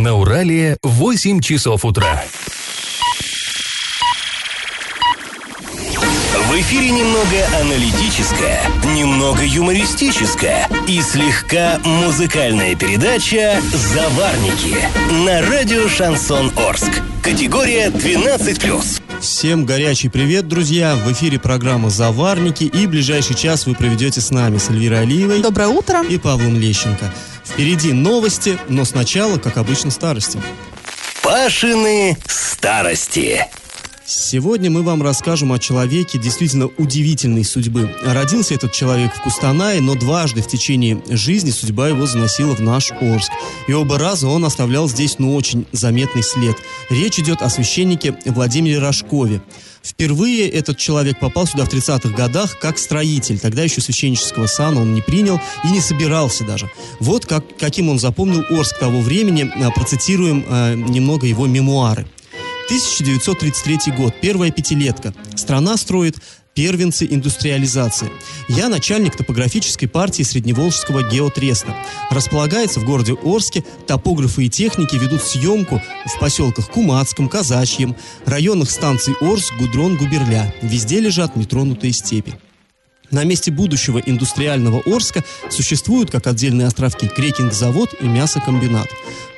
На Урале 8 часов утра. В эфире немного аналитическая, немного юмористическая и слегка музыкальная передача «Заварники» на радио «Шансон Орск». Категория 12+. Всем горячий привет, друзья! В эфире программа «Заварники» и ближайший час вы проведете с нами, с Эльвирой Алиевой Доброе утро. и Павлом Лещенко. Впереди новости, но сначала, как обычно, старости. Пашины старости. Сегодня мы вам расскажем о человеке действительно удивительной судьбы. Родился этот человек в Кустанае, но дважды в течение жизни судьба его заносила в наш Орск. И оба раза он оставлял здесь, ну, очень заметный след. Речь идет о священнике Владимире Рожкове. Впервые этот человек попал сюда в 30-х годах как строитель. Тогда еще священнического сана он не принял и не собирался даже. Вот как, каким он запомнил Орск того времени. А, Процитируем а, немного его мемуары. 1933 год, первая пятилетка. Страна строит первенцы индустриализации. Я начальник топографической партии Средневолжского геотреста. Располагается в городе Орске, топографы и техники ведут съемку в поселках Кумацком, Казачьем, районах станций Орск, Гудрон, Губерля. Везде лежат нетронутые степи. На месте будущего индустриального Орска существуют, как отдельные островки, крекинг-завод и мясокомбинат.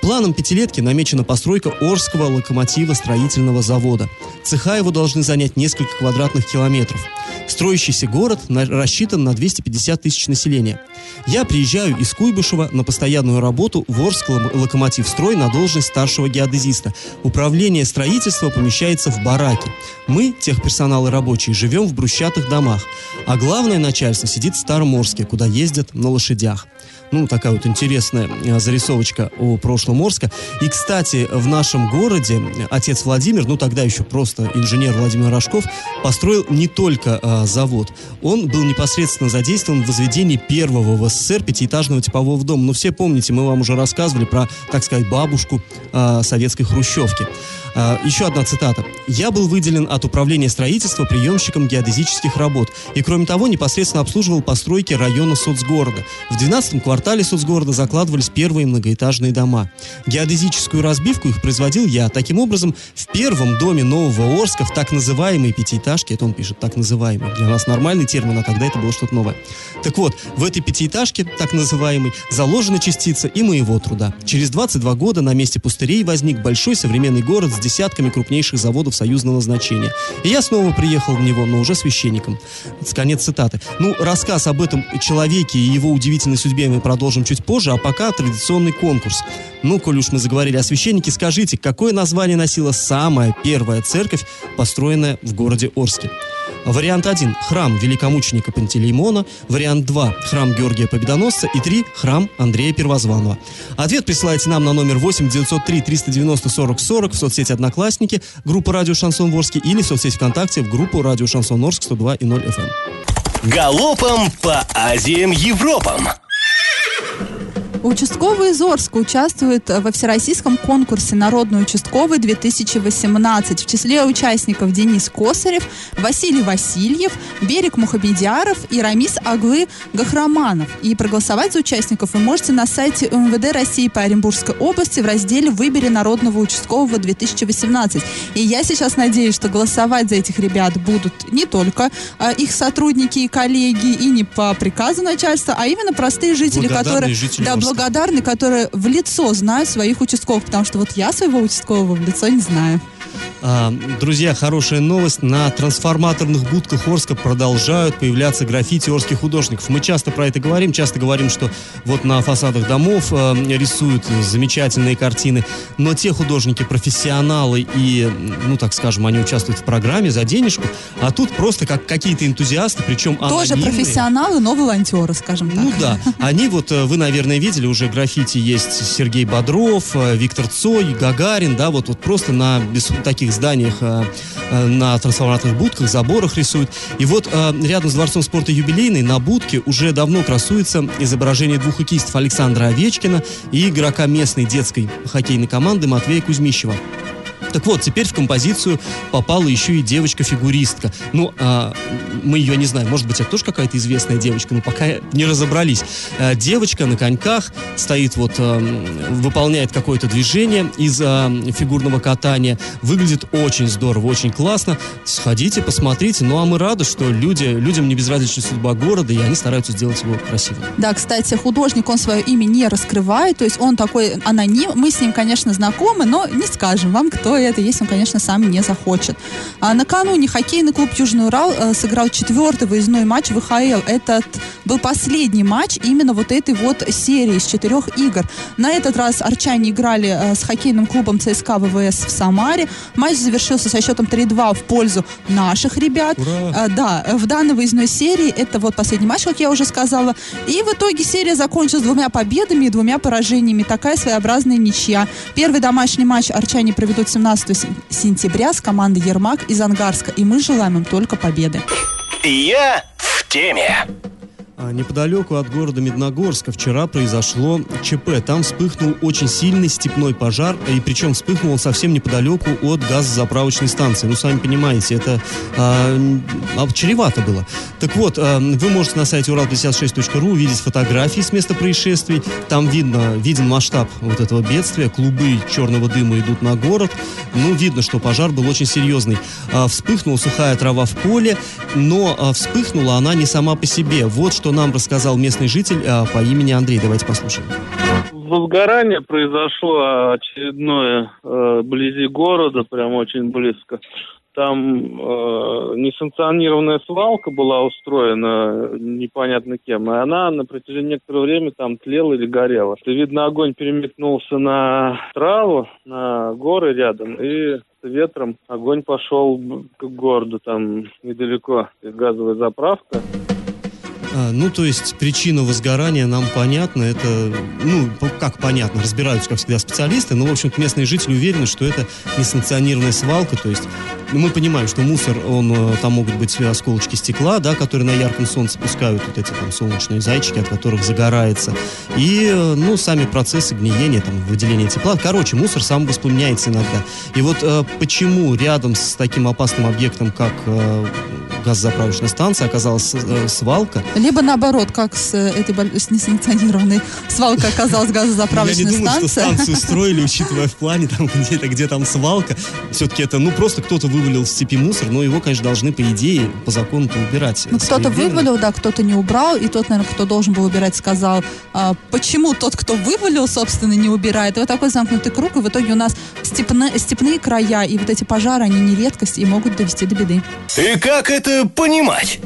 Планом пятилетки намечена постройка Орского локомотиво-строительного завода. Цеха его должны занять несколько квадратных километров. Строящийся город рассчитан на 250 тысяч населения. Я приезжаю из Куйбышева на постоянную работу в Орск локомотивстрой на должность старшего геодезиста. Управление строительства помещается в бараке. Мы, техперсонал и рабочие, живем в брусчатых домах. А главное начальство сидит в Старом Орске, куда ездят на лошадях. Ну, такая вот интересная э, зарисовочка о прошлом Орска. И, кстати, в нашем городе отец Владимир, ну, тогда еще просто инженер Владимир Рожков, построил не только э, завод. Он был непосредственно задействован в возведении первого в СССР пятиэтажного типового дома. Ну, все помните, мы вам уже рассказывали про, так сказать, бабушку э, советской хрущевки. А, Еще одна цитата. «Я был выделен от управления строительства приемщиком геодезических работ и, кроме того, непосредственно обслуживал постройки района соцгорода. В 12-м квартале соцгорода закладывались первые многоэтажные дома. Геодезическую разбивку их производил я. Таким образом, в первом доме Нового Орска, в так называемой пятиэтажке, это он пишет, так называемый, для нас нормальный термин, а тогда это было что-то новое. Так вот, в этой пятиэтажке, так называемой, заложена частица и моего труда. Через 22 года на месте пустырей возник большой современный город с десятками крупнейших заводов союзного значения. И я снова приехал в него, но уже священником. Конец цитаты. Ну, рассказ об этом человеке и его удивительной судьбе мы продолжим чуть позже, а пока традиционный конкурс. Ну, коль уж мы заговорили о священнике, скажите, какое название носила самая первая церковь, построенная в городе Орске? Вариант 1 – храм великомученика Пантелеймона. Вариант 2 – храм Георгия Победоносца. И 3 – храм Андрея Первозванного. Ответ присылайте нам на номер 8 903 390 40 40 в соцсети «Одноклассники», группа «Радио Шансон Ворске» или в соцсети ВКонтакте в группу «Радио Шансон Орск» 102 и 0 FM. Галопом по Азиям Европам. Участковый из Орска участвует во всероссийском конкурсе «Народный участковый 2018». В числе участников Денис Косарев, Василий Васильев, Берег Мухамедиаров и Рамис Аглы Гахраманов. И проголосовать за участников вы можете на сайте МВД России по Оренбургской области в разделе «Выбери народного участкового 2018». И я сейчас надеюсь, что голосовать за этих ребят будут не только а, их сотрудники и коллеги, и не по приказу начальства, а именно простые жители, Благодарные которые жители да. Благодарны, которые в лицо знают своих участковых, потому что вот я своего участкового в лицо не знаю. А, Друзья, хорошая новость. На трансформаторных будках Орска продолжают появляться граффити орских художников. Мы часто про это говорим, часто говорим, что вот на фасадах домов э, рисуют замечательные картины, но те художники профессионалы и, ну так скажем, они участвуют в программе за денежку, а тут просто как какие-то энтузиасты, причем Тоже анонимные. профессионалы, но волонтеры, скажем так. Ну да, они вот, э, вы, наверное, видели, уже граффити есть Сергей Бодров, э, Виктор Цой, Гагарин, да, вот, вот просто на без- таких зданиях, э, э, на трансформаторных будках, заборах рисуют. И вот э, рядом с Дворцом спорта юбилейный на будке уже давно красуется изображение двух хоккеистов Александра Овечкина и игрока местной детской хоккейной команды Матвея Кузьмищева. Так вот, теперь в композицию попала еще и девочка-фигуристка. Ну, а, мы ее не знаем, может быть, это тоже какая-то известная девочка, но пока не разобрались. А, девочка на коньках стоит вот, а, выполняет какое-то движение из а, фигурного катания. Выглядит очень здорово, очень классно. Сходите, посмотрите. Ну, а мы рады, что люди, людям не безразлична судьба города, и они стараются сделать его красивым. Да, кстати, художник, он свое имя не раскрывает, то есть он такой аноним. Мы с ним, конечно, знакомы, но не скажем вам, кто это, если он, конечно, сам не захочет. А накануне хоккейный клуб Южный Урал э, сыграл четвертый выездной матч в ВХЛ. Этот был последний матч именно вот этой вот серии из четырех игр. На этот раз арчане играли э, с хоккейным клубом ЦСКА ВВС в Самаре. Матч завершился со счетом 3-2 в пользу наших ребят. Ура! Э, да, в данной выездной серии это вот последний матч, как я уже сказала. И в итоге серия закончилась двумя победами и двумя поражениями. Такая своеобразная ничья. Первый домашний матч арчане проведут 17 сен- сентября с командой Ермак из Ангарска. И мы желаем им только победы. Я в теме. А, Неподалеку от города Медногорска вчера произошло ЧП. Там вспыхнул очень сильный степной пожар, и причем вспыхнул он совсем неподалеку от газозаправочной станции. Ну, сами понимаете, это а, чревато было. Так вот, вы можете на сайте урал56.ру увидеть фотографии с места происшествий. Там видно, виден масштаб вот этого бедствия. Клубы черного дыма идут на город. Ну, видно, что пожар был очень серьезный. Вспыхнула сухая трава в поле, но вспыхнула она не сама по себе. Вот что нам рассказал местный житель а, по имени Андрей. Давайте послушаем. Возгорание произошло очередное э, вблизи города, прям очень близко. Там э, несанкционированная свалка была устроена непонятно кем, и она на протяжении некоторого времени там тлела или горела. И, видно, огонь переметнулся на траву, на горы рядом, и ветром огонь пошел к городу, там недалеко газовая заправка. А, ну, то есть причина возгорания нам понятна. Это, ну, как понятно, разбираются, как всегда, специалисты. Но, в общем-то, местные жители уверены, что это несанкционированная свалка. То есть ну, мы понимаем, что мусор, он, э, там могут быть осколочки стекла, да, которые на ярком солнце пускают вот эти там солнечные зайчики, от которых загорается. И, э, ну, сами процессы гниения, там, выделения тепла. Короче, мусор сам воспламеняется иногда. И вот э, почему рядом с таким опасным объектом, как э, газозаправочная станция, оказалась э, свалка, Либо наоборот, как с этой с несанкционированной свалкой оказалась Я не газозаправочная думаю, что станция. станцию строили, учитывая в плане, там где-то, где там свалка. Все-таки это, ну, просто кто-то вывалил в степи мусор, но его, конечно, должны, по идее, по закону убирать. Ну, кто-то вывалил, да, кто-то не убрал, и тот, наверное, кто должен был убирать, сказал, а, почему тот, кто вывалил, собственно, не убирает. И вот такой замкнутый круг, и в итоге у нас степны- степные края, и вот эти пожары, они не редкость и могут довести до беды. И как это понимать?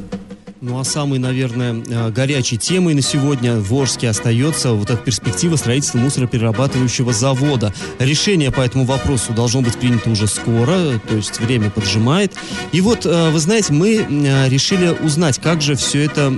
Ну, а самой, наверное, э, горячей темой на сегодня в Орске остается вот эта перспектива строительства мусороперерабатывающего завода. Решение по этому вопросу должно быть принято уже скоро, то есть время поджимает. И вот, э, вы знаете, мы э, решили узнать, как же все это...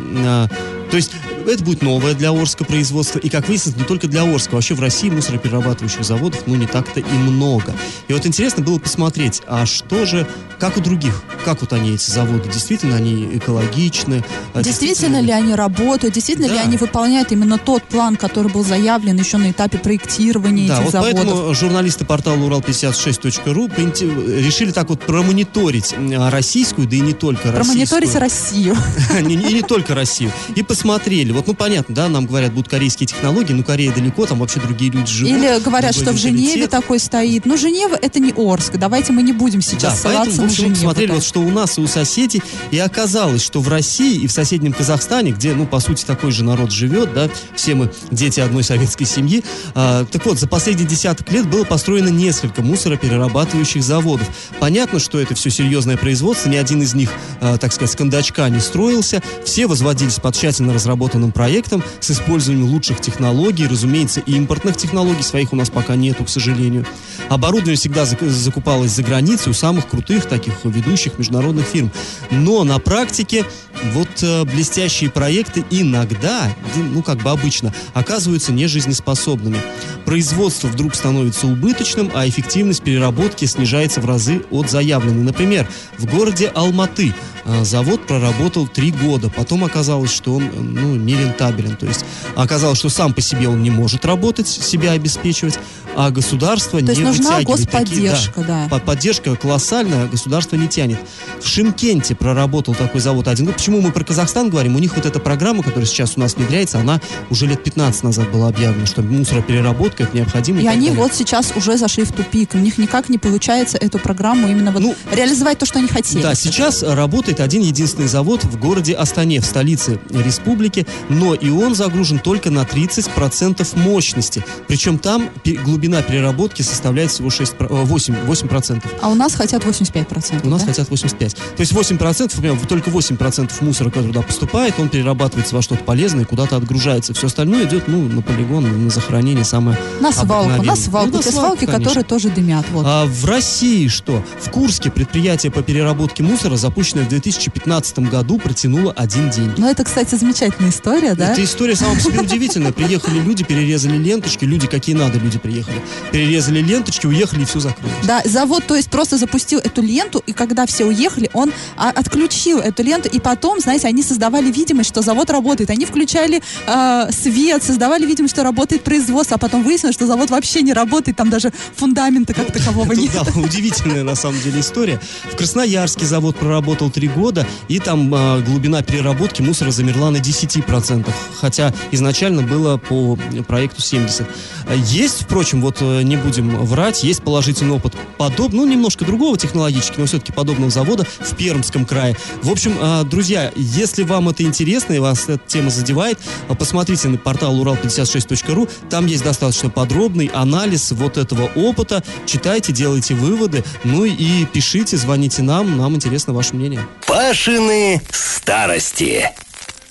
То есть это будет новое для Орска производство, и, как выяснилось, не только для Орска. Вообще в России мусороперерабатывающих заводов, ну, не так-то и много. И вот интересно было посмотреть, а что же, как у других, как вот они, эти заводы, действительно они экологичны? а Действительно ли они работают, действительно ли Да. они выполняют именно тот план, который был заявлен еще на этапе проектирования Да, этих вот заводов? поэтому журналисты портала Урал56.ру поинте- решили так вот промониторить российскую, да и не только Промониторить российскую. Россию. не, не- не только Россию. И посмотрели. Вот, ну, понятно, да, нам говорят, будут корейские технологии, но Корея далеко, там вообще другие люди живут. Или говорят, что в Женеве такой стоит. Ну, Женева это не Орск. Давайте мы не будем Да, сейчас поэтому, ссылаться в на общем, мы Женеву. посмотрели, да. вот, что у нас и у соседей, и оказалось, что в России и в соседнем Казахстане, где, ну, по сути, такой же народ живет, да, все мы дети одной советской семьи, а, так вот, за последние десяток лет было построено несколько мусороперерабатывающих заводов. Понятно, что это все серьезное производство, ни один из них, а, так сказать, с кондачка не строился, все возводились по тщательно разработанным проектам с использованием лучших технологий, разумеется, и импортных технологий, своих у нас пока нету, к сожалению. Оборудование всегда зак- закупалось за границей у самых крутых таких ведущих международных фирм. Но на практике вот э, блестящие проекты иногда, ну как бы обычно, оказываются нежизнеспособными. Производство вдруг становится убыточным, а эффективность переработки снижается в разы от заявленной. Например, в городе Алматы завод проработал три года, потом оказалось, что он ну, не рентабелен. То есть оказалось, что сам по себе он не может работать, себя обеспечивать, а государство То не есть нужна вытягивает такие- господдержка, да. По- Поддержка колоссальная, государство не тянет. В Шимкенте проработал такой завод один. Ну, почему мы про Казахстан говорим? У них вот эта программа, которая сейчас у нас внедряется, она уже лет 15 назад была объявлена, что мусоропереработка это необходимо. И так они далее. вот сейчас уже зашли в тупик. У них никак не получается эту программу именно вот Ну, реализовать то, что они хотели. Да, сейчас работает один единственный завод в городе Астане, в столице республики, но и он загружен только на 30% мощности. Причем там пе- глубина переработки составляет всего 6, про- э, 8, 8%. А у нас хотят 85%. У нас да? хотят 85. То есть 8%, например, только 8% мусора, который туда поступает, он перерабатывается во что-то полезное и куда-то отгружается. Все остальное идет ну, на полигон, на захоронение самое На свалку, на свалку. Ну, на Те свалки, конечно. которые тоже дымят. Вот. А в России что? В Курске предприятие по переработке мусора, запущенное в 2015 году, протянуло один день. Ну, это, кстати, замечательная история, да? Эта история сама по себе удивительная. Приехали люди, перерезали ленточки, люди какие надо, люди приехали. Перерезали ленточки, уехали и все закрылось. Да, завод, то есть, просто запустил эту ленту, и когда все уехали, он а, отключил эту ленту, и потом, знаете, они создавали видимость, что завод работает. Они включали э, свет, создавали видимость, что работает производство, а потом выяснилось, что завод вообще не работает, там даже фундамента как такового нет. да, удивительная на самом деле история. В Красноярске завод проработал три года, и там а, глубина переработки мусора замерла на 10%, хотя изначально было по проекту 70%. А Есть, впрочем, вот э, не будем врать, есть положительный опыт подобного, ну, немножко другого технологически, но все-таки подобного завода в Пермском крае. В общем, а, друзья, если вам это интересно и вас эта тема задевает, а, посмотрите на портал урал56.ру, там есть достаточно подробный анализ вот этого опыта, читайте, делайте выводы, ну и пишите, звоните нам, нам интересно ваше мнение. Пашины старости.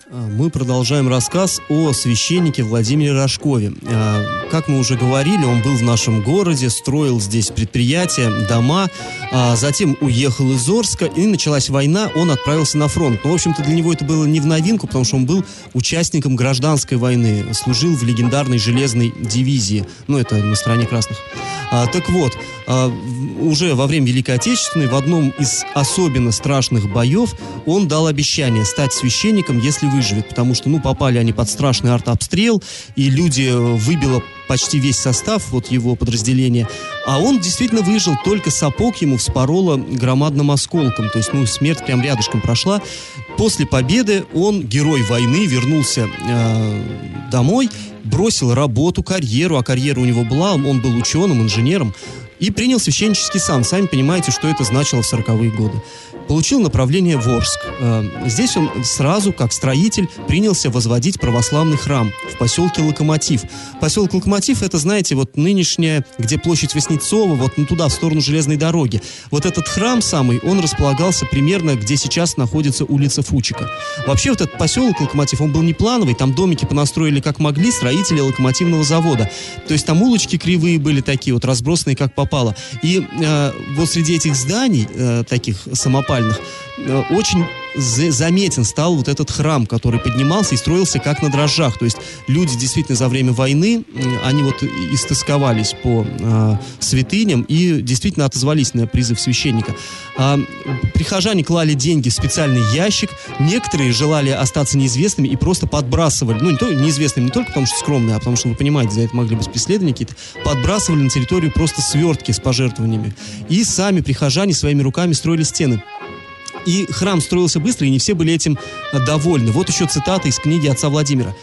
А, Мы продолжаем рассказ о священнике Владимире Рожкове. А, Как мы уже говорили, он был в нашем городе, строил здесь предприятия, дома, а затем уехал из Орска, и началась война, он отправился на фронт. Но, в общем-то, для него это было не в новинку, потому что он был участником гражданской войны, служил в легендарной железной дивизии, ну, это на стороне красных. Так вот, а, уже во время Великой Отечественной в одном из особенно страшных боев он дал обещание стать священником, если выживет, потому что, ну, попали они под страшный артобстрел, и люди э, выбило почти весь состав вот его подразделения, а он действительно выжил, только сапог ему вспороло громадным осколком, то есть, ну, смерть прям рядышком прошла. После победы он, герой войны, вернулся э, домой, бросил работу, карьеру, а карьера у него была, он был ученым, инженером, и принял священнический сан. Сами понимаете, что это значило в 40-е годы. Получил направление в Орск. Э, Здесь он сразу, как строитель, принялся возводить православный храм в поселке Локомотив. Поселок Локомотив, это, знаете, вот нынешняя, где площадь Васнецова, вот ну, туда, в сторону железной дороги. Вот этот храм самый, он располагался примерно, где сейчас находится улица Фучика. Вообще, вот этот поселок Локомотив, он был не плановый, там домики понастроили как могли строители локомотивного завода. То есть там улочки кривые были такие, вот разбросанные как попало. И э, вот среди этих зданий, э, таких самопальных, э, очень заметен стал вот этот храм, который поднимался и строился как на дрожжах. То есть люди действительно за время войны, они вот истосковались по э, святыням и действительно отозвались на призыв священника. А, прихожане клали деньги в специальный ящик, некоторые желали остаться неизвестными и просто подбрасывали, ну не то неизвестными не только потому, что скромные, а потому что, вы понимаете, за это могли быть преследования какие-то, подбрасывали на территорию просто свертки с пожертвованиями. И сами прихожане своими руками строили стены. И храм строился быстро, и не все были этим довольны. Вот еще цитата из книги отца Владимира.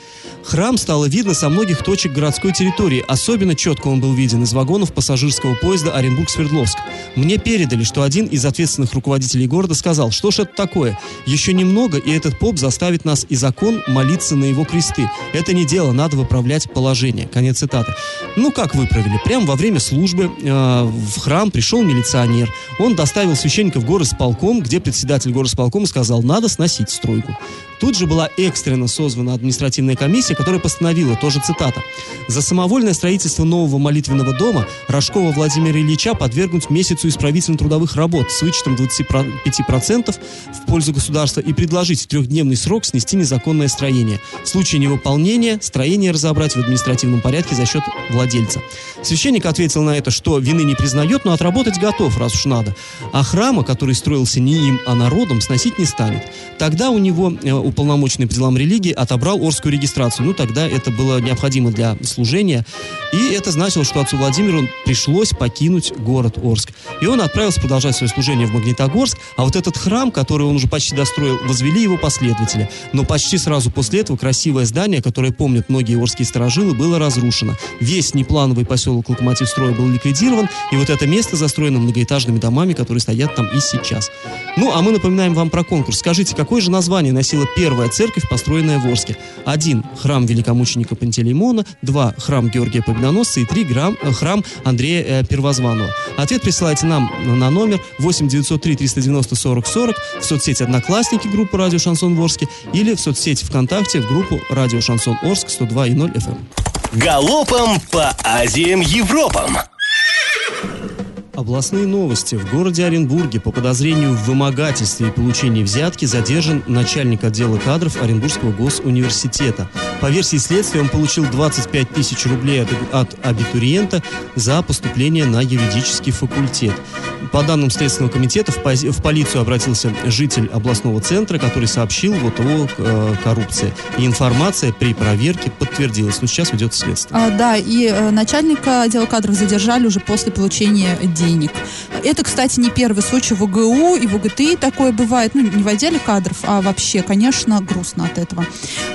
Храм стало видно со многих точек городской территории. Особенно четко он был виден из вагонов пассажирского поезда Оренбург-Свердловск. Мне передали, что один из ответственных руководителей города сказал, что ж это такое? Еще немного, и этот поп заставит нас и закон молиться на его кресты. Это не дело, надо выправлять положение. Конец цитаты. Ну, как выправили? Прямо во время службы э, в храм пришел милиционер. Он доставил священника в горосполком, где председатель горосполкома сказал, надо сносить стройку. Тут же была экстренно созвана административная комиссия, которая постановила, тоже цитата, «За самовольное строительство нового молитвенного дома Рожкова Владимира Ильича подвергнуть месяцу исправительно-трудовых работ с вычетом 25% в пользу государства и предложить в трехдневный срок снести незаконное строение. В случае невыполнения строение разобрать в административном порядке за счет владельца». Священник ответил на это, что вины не признает, но отработать готов, раз уж надо. А храма, который строился не им, а народом, сносить не станет. Тогда у него э, уполномоченный по делам религии отобрал Орскую регистрацию Ну, тогда это было необходимо для служения. И это значило, что отцу Владимиру пришлось покинуть город Орск. И он отправился продолжать свое служение в Магнитогорск. А вот этот храм, который он уже почти достроил, возвели его последователи. Но почти сразу после этого красивое здание, которое помнят многие орские сторожилы, было разрушено. Весь неплановый поселок Локомотив строя был ликвидирован, и вот это место застроено многоэтажными домами, которые стоят там и сейчас. Ну, а мы напоминаем вам про конкурс. Скажите, какое же название носила первая церковь, построенная в Орске? Один – храм великомученика Пантелеймона, два – храм Георгия Победоносца и три грамм, э, храм Андрея э, Первозванного. Ответ присылайте нам на номер 8 903 390 40 40 в соцсети «Одноклассники» группу «Радио Шансон Орске» или в соцсети ВКонтакте в группу «Радио Шансон Орск» 102,0 FM. Галопом по Азиям Европам! Областные новости. В городе Оренбурге по подозрению в вымогательстве и получении взятки задержан начальник отдела кадров Оренбургского госуниверситета. По версии следствия он получил 25 тысяч рублей от, от абитуриента за поступление на юридический факультет. По данным Следственного комитета, в, пози- в полицию обратился житель областного центра, который сообщил вот о э, коррупции. И информация при проверке подтвердилась. Но сейчас ведет следствие. А, да, и э, начальника отдела кадров задержали уже после получения денег. Это, кстати, не первый случай в ОГУ и в УГТИ такое бывает. Ну, не в отделе кадров, а вообще, конечно, грустно от этого.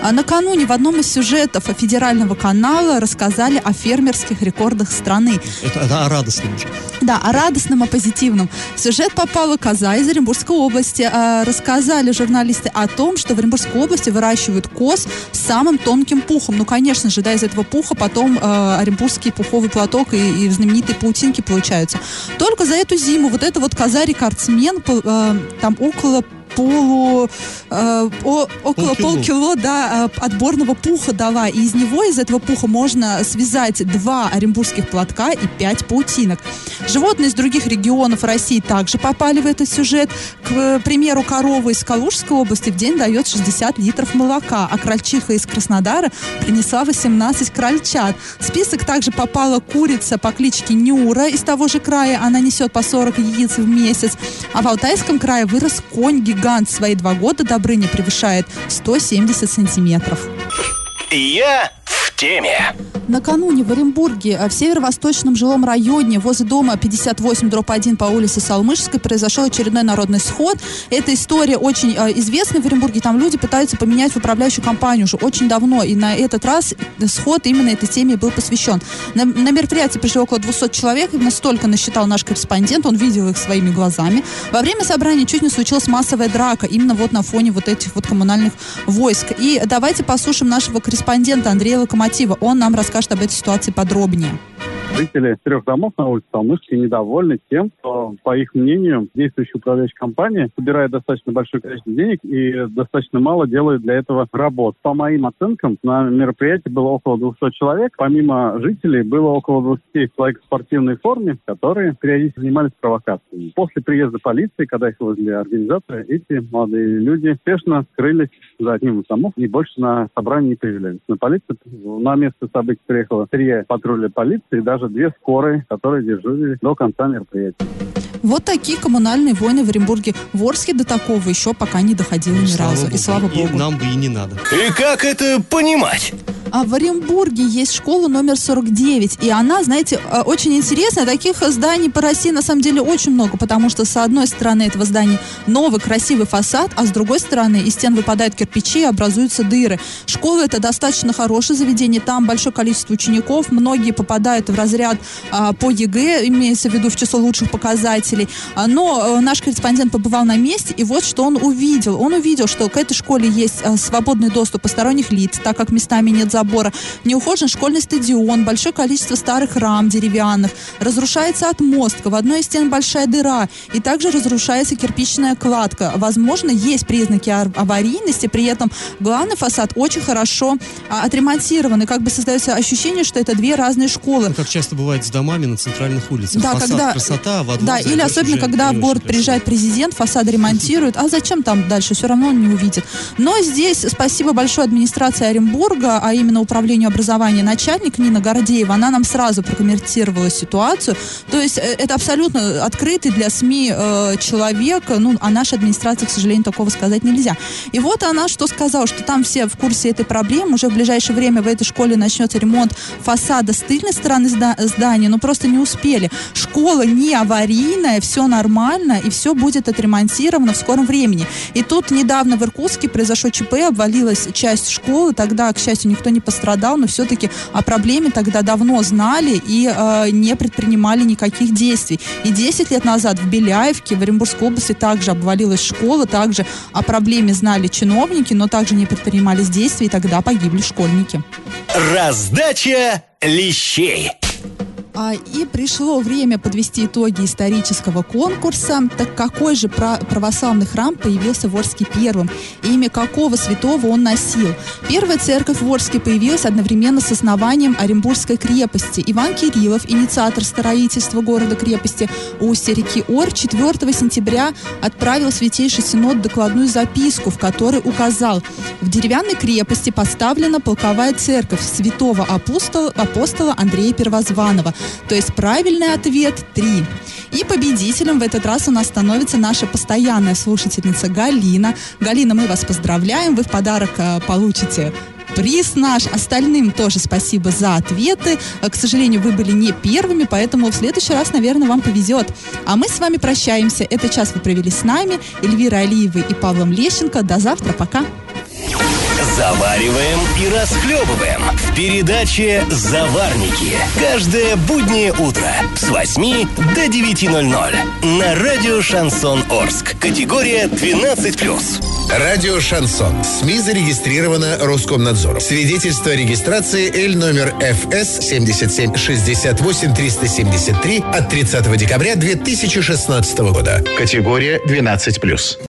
А накануне в одном из сюжетов федерального канала рассказали о фермерских рекордах страны. Это, это о радостном. Да, о радостном, о позитивном. В сюжет попала коза из Оренбургской области. А, Рассказали журналисты о том, что в Оренбургской области выращивают коз с самым тонким пухом. Ну, конечно же, да, из этого пуха потом э, оренбургский пуховый платок и, и знаменитые паутинки получаются. Только за эту зиму вот эта вот коза-рекордсмен, э, там около полу, э, о- около Полкило. полкило, да, э, отборного пуха дала. И из него, из этого пуха можно связать два оренбургских платка и пять паутинок. Животные из других регионов России также попали в этот сюжет. К примеру, корова из Калужской области в день дает 60 литров молока, а крольчиха из Краснодара принесла 18 крольчат. В список также попала курица по кличке Нюра из того же края. Она несет по 40 яиц в месяц. А в Алтайском крае вырос конь-гигант. В свои два года Добрыня превышает 170 сантиметров. Я в теме. Накануне в Оренбурге, э, в северо-восточном жилом районе, возле дома 58 дробь 1 по улице Салмышской, произошел очередной народный сход. Эта история очень э, известна в Оренбурге. Там люди пытаются поменять в управляющую компанию уже очень давно. И на этот раз сход именно этой теме был посвящен. На, на мероприятие пришло около 200 человек. Именно столько насчитал наш корреспондент. Он видел их своими глазами. Во время собрания чуть не случилась массовая драка. Именно вот на фоне вот этих вот коммунальных войск. И давайте послушаем нашего корреспондента Андрея Локомотива. Он нам расскажет об этой ситуации подробнее. Жители трех домов на улице Салмышки недовольны тем, что, по их мнению, действующая управляющая компания собирает достаточно большое количество денег и достаточно мало делает для этого работ. По моим оценкам, на мероприятии было около 200 человек. Помимо жителей было около 20 человек в спортивной форме, которые периодически занимались провокациями. После приезда полиции, когда их вызвали организаторы, эти молодые люди спешно скрылись за одним из домов и больше на собрание не появлялись. На полицию на место событий приехало три патруля полиции даже две скорые, которые дежурили до конца мероприятия. Вот такие коммунальные войны в Оренбурге. В Орске до такого еще пока не доходило ни разу. И слава И богу. нам бы и не надо. И как это понимать? А в Оренбурге есть школа номер 49, и она, знаете, э, очень интересная. Таких зданий по России на самом деле очень много, потому что с одной стороны этого здания новый красивый фасад, а с другой стороны из стен выпадают кирпичи и образуются дыры. Школа это достаточно хорошее заведение, там большое количество учеников, многие попадают в разряд а, по ЕГЭ, имеется в виду в число лучших показателей. А, но э, наш корреспондент побывал на месте, и вот что он увидел. Он увидел, что к этой школе есть э, свободный доступ посторонних лиц, так как местами нет забора, неухожен школьный стадион, большое количество старых рам деревянных, разрушается отмостка, в одной из стен большая дыра, и также разрушается кирпичная кладка. Возможно, есть признаки ар- аварийности, при этом главный фасад очень хорошо а, отремонтирован, и как бы создается ощущение, что это две разные школы. Ну, как часто бывает с домами на центральных улицах. Да, Фасад когда- красота, а во двор Да, или зайдешь особенно, когда в город приезжает президент, фасад ремонтирует. А зачем там дальше? Все равно он не увидит. Но здесь спасибо большое администрации Оренбурга, а именно управления образования начальник Нина Гордеева, она нам сразу прокомментировала ситуацию. То есть э, это абсолютно открытый для СМИ э, человек, ну, а нашей администрации, к сожалению, такого сказать нельзя. И вот она что сказала, что там все в курсе этой проблемы, уже в ближайшее время в этой школе начнется ремонт фасада с тыльной стороны зда- здания, но просто не успели. Школа не аварийная, все нормально, и все будет отремонтировано в скором времени. И тут недавно в Иркутске произошло ЧП, обвалилась часть школы, тогда, к счастью, никто не пострадал, но все-таки о проблеме тогда давно знали и э, не предпринимали никаких действий. И 10 лет назад в Беляевке, в Оренбургской области также обвалилась школа, также о проблеме знали чиновники, но также не предпринимались действий, и тогда погибли школьники. Раздача лещей. А, и пришло время подвести итоги исторического конкурса. Так какой же пра- православный храм появился в Орске первым? И имя какого святого он носил? Первая церковь в Орске появилась одновременно с основанием Оренбургской крепости. Иван Кириллов, инициатор строительства города-крепости устья реки Ор, 4 сентября отправил Святейший Синод докладную записку, в которой указал, в деревянной крепости поставлена полковая церковь святого апостола, апостола Андрея Первозванного. То есть правильный ответ 3. И победителем в этот раз у нас становится наша постоянная слушательница Галина. Галина, мы вас поздравляем. Вы в подарок э, получите приз наш. Остальным тоже спасибо за ответы. Э, К сожалению, вы были не первыми, поэтому в следующий раз, наверное, вам повезет. А мы с вами прощаемся. Этот час вы провели с нами, Эльвирой Алиевой и Павлом Лещенко. До завтра. Пока. Завариваем и расхлебываем в передаче «Заварники». Каждое буднее утро с 8 до 9.00 на радио «Шансон Орск». Категория 12+. Радио «Шансон». СМИ зарегистрировано Роскомнадзором. Свидетельство о регистрации Л номер ФС 77 68 373 от 30 декабря 2016 года. Категория 12+.